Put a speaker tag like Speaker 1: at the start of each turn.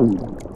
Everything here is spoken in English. Speaker 1: Ooh.